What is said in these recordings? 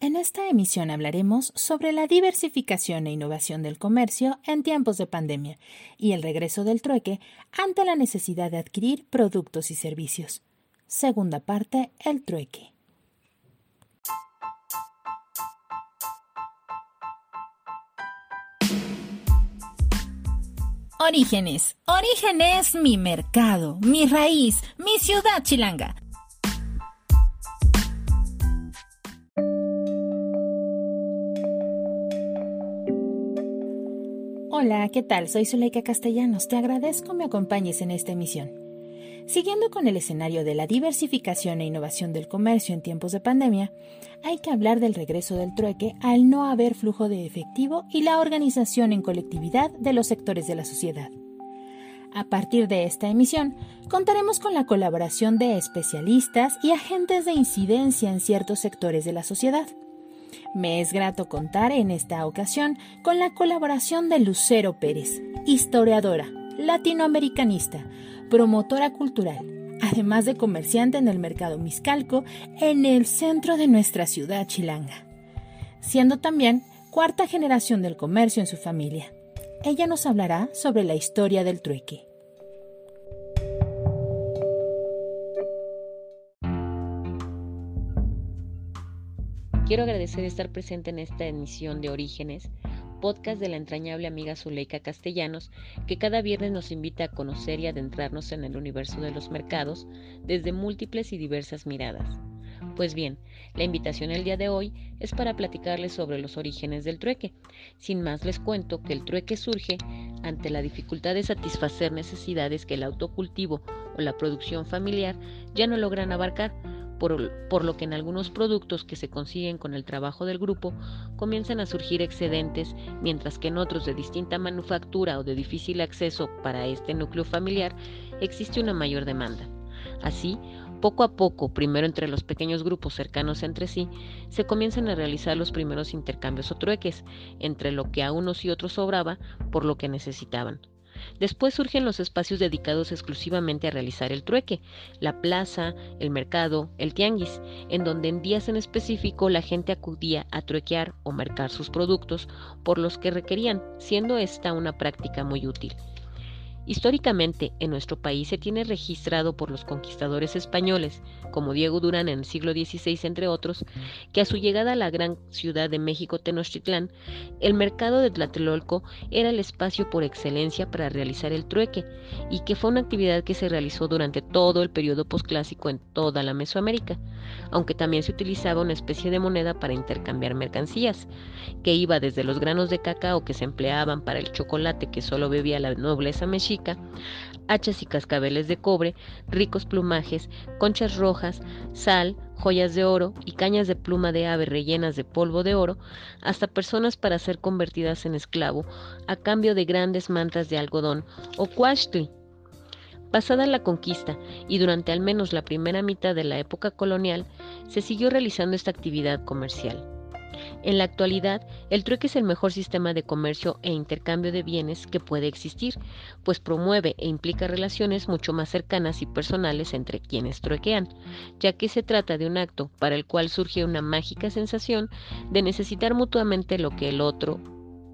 En esta emisión hablaremos sobre la diversificación e innovación del comercio en tiempos de pandemia y el regreso del trueque ante la necesidad de adquirir productos y servicios. Segunda parte, el trueque. Orígenes. Orígenes, mi mercado, mi raíz, mi ciudad chilanga. Hola, ¿qué tal? Soy Zuleika Castellanos. Te agradezco me acompañes en esta emisión. Siguiendo con el escenario de la diversificación e innovación del comercio en tiempos de pandemia, hay que hablar del regreso del trueque al no haber flujo de efectivo y la organización en colectividad de los sectores de la sociedad. A partir de esta emisión, contaremos con la colaboración de especialistas y agentes de incidencia en ciertos sectores de la sociedad. Me es grato contar en esta ocasión con la colaboración de Lucero Pérez, historiadora, latinoamericanista, promotora cultural, además de comerciante en el mercado Miscalco, en el centro de nuestra ciudad chilanga, siendo también cuarta generación del comercio en su familia. Ella nos hablará sobre la historia del trueque. Quiero agradecer estar presente en esta emisión de Orígenes podcast de la entrañable amiga Zuleika Castellanos, que cada viernes nos invita a conocer y adentrarnos en el universo de los mercados desde múltiples y diversas miradas. Pues bien, la invitación el día de hoy es para platicarles sobre los orígenes del trueque. Sin más les cuento que el trueque surge ante la dificultad de satisfacer necesidades que el autocultivo o la producción familiar ya no logran abarcar, por, lo que en algunos productos que se consiguen con el trabajo del grupo comienzan a surgir excedentes, mientras que en otros de distinta manufactura o de difícil acceso para este núcleo familiar existe una mayor demanda. Así, poco a poco, primero entre los pequeños grupos cercanos entre sí, se comienzan a realizar los primeros intercambios o trueques entre lo que a unos y otros sobraba por lo que necesitaban. Después surgen los espacios dedicados exclusivamente a realizar el trueque, la plaza, el mercado, el tianguis, en donde en días en específico la gente acudía a truequear o marcar sus productos por los que requerían, siendo esta una práctica muy útil. Históricamente, en nuestro país se tiene registrado por los conquistadores españoles, como Diego Durán en el siglo XVI, entre otros, que a su llegada a la gran ciudad de México, Tenochtitlán, el mercado de Tlatelolco era el espacio por excelencia para realizar el trueque, y que fue una actividad que se realizó durante todo el periodo posclásico en toda la Mesoamérica, aunque también se utilizaba una especie de moneda para intercambiar mercancías, que iba desde los granos de cacao que se empleaban para el chocolate que solo bebía la nobleza mexica, hachas y cascabeles de cobre, ricos plumajes, conchas rojas, sal, joyas de oro y cañas de pluma de ave rellenas de polvo de oro, hasta personas para ser convertidas en esclavo a cambio de grandes mantas de algodón o cuachtli. Pasada la conquista y durante al menos la primera mitad de la época colonial, se siguió realizando esta actividad comercial. En la actualidad, el trueque es el mejor sistema de comercio e intercambio de bienes que puede existir, pues promueve e implica relaciones mucho más cercanas y personales entre quienes truequean, ya que se trata de un acto para el cual surge una mágica sensación de necesitar mutuamente lo que el otro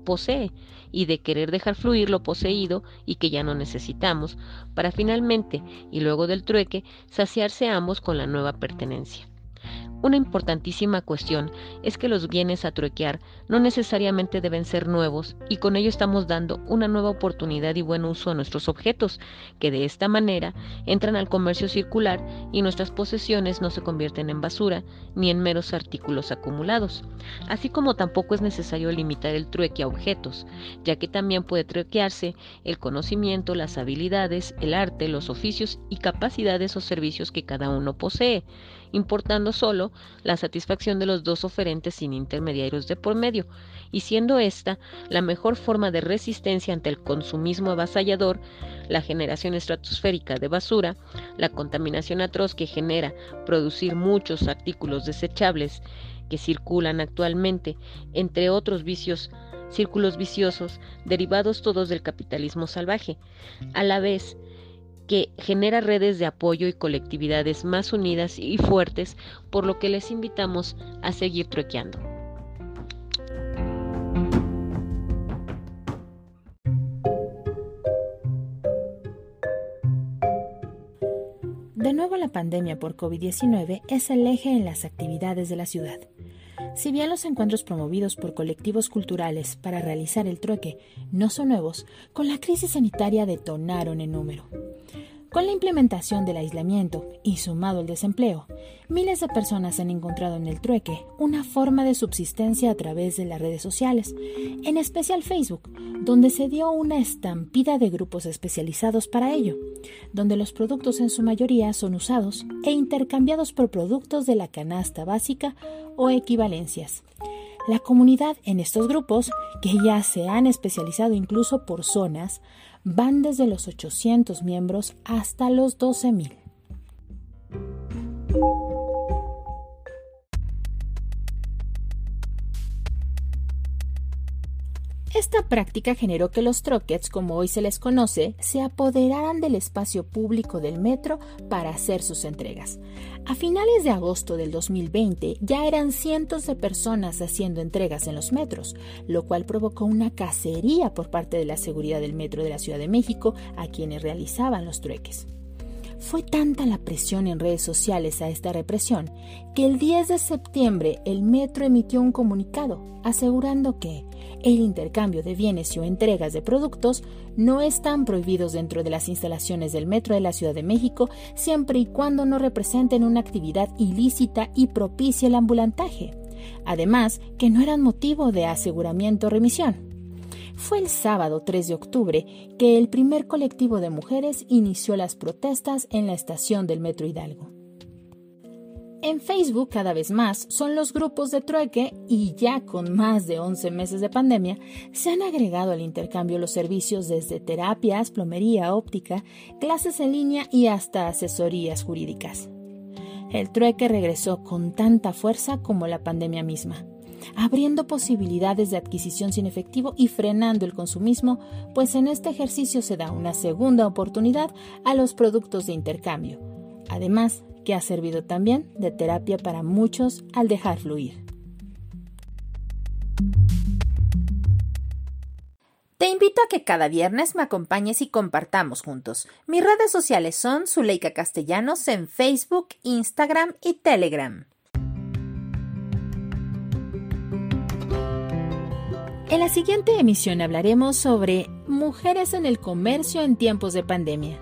posee y de querer dejar fluir lo poseído y que ya no necesitamos, para finalmente, y luego del trueque, saciarse ambos con la nueva pertenencia. Una importantísima cuestión es que los bienes a truequear no necesariamente deben ser nuevos y con ello estamos dando una nueva oportunidad y buen uso a nuestros objetos, que de esta manera entran al comercio circular y nuestras posesiones no se convierten en basura ni en meros artículos acumulados. Así como tampoco es necesario limitar el trueque a objetos, ya que también puede truequearse el conocimiento, las habilidades, el arte, los oficios y capacidades o servicios que cada uno posee importando solo la satisfacción de los dos oferentes sin intermediarios de por medio, y siendo esta la mejor forma de resistencia ante el consumismo avasallador, la generación estratosférica de basura, la contaminación atroz que genera producir muchos artículos desechables que circulan actualmente, entre otros vicios círculos viciosos derivados todos del capitalismo salvaje, a la vez que genera redes de apoyo y colectividades más unidas y fuertes, por lo que les invitamos a seguir truequeando. Pandemia por COVID-19 es el eje en las actividades de la ciudad. Si bien los encuentros promovidos por colectivos culturales para realizar el trueque no son nuevos, con la crisis sanitaria detonaron en número. Con la implementación del aislamiento y sumado el desempleo, miles de personas han encontrado en el trueque una forma de subsistencia a través de las redes sociales, en especial Facebook, donde se dio una estampida de grupos especializados para ello, donde los productos en su mayoría son usados e intercambiados por productos de la canasta básica o equivalencias. La comunidad en estos grupos, que ya se han especializado incluso por zonas, van desde los 800 miembros hasta los 12.000. Esta práctica generó que los troquets, como hoy se les conoce, se apoderaran del espacio público del metro para hacer sus entregas. A finales de agosto del 2020 ya eran cientos de personas haciendo entregas en los metros, lo cual provocó una cacería por parte de la seguridad del metro de la Ciudad de México a quienes realizaban los trueques. Fue tanta la presión en redes sociales a esta represión que el 10 de septiembre el metro emitió un comunicado asegurando que el intercambio de bienes o entregas de productos no están prohibidos dentro de las instalaciones del metro de la Ciudad de México siempre y cuando no representen una actividad ilícita y propicie el ambulantaje. Además, que no eran motivo de aseguramiento o remisión. Fue el sábado 3 de octubre que el primer colectivo de mujeres inició las protestas en la estación del Metro Hidalgo. En Facebook cada vez más son los grupos de trueque y ya con más de 11 meses de pandemia se han agregado al intercambio los servicios desde terapias, plomería, óptica, clases en línea y hasta asesorías jurídicas. El trueque regresó con tanta fuerza como la pandemia misma abriendo posibilidades de adquisición sin efectivo y frenando el consumismo, pues en este ejercicio se da una segunda oportunidad a los productos de intercambio, además que ha servido también de terapia para muchos al dejar fluir. Te invito a que cada viernes me acompañes y compartamos juntos. Mis redes sociales son Zuleika Castellanos en Facebook, Instagram y Telegram. En la siguiente emisión hablaremos sobre mujeres en el comercio en tiempos de pandemia.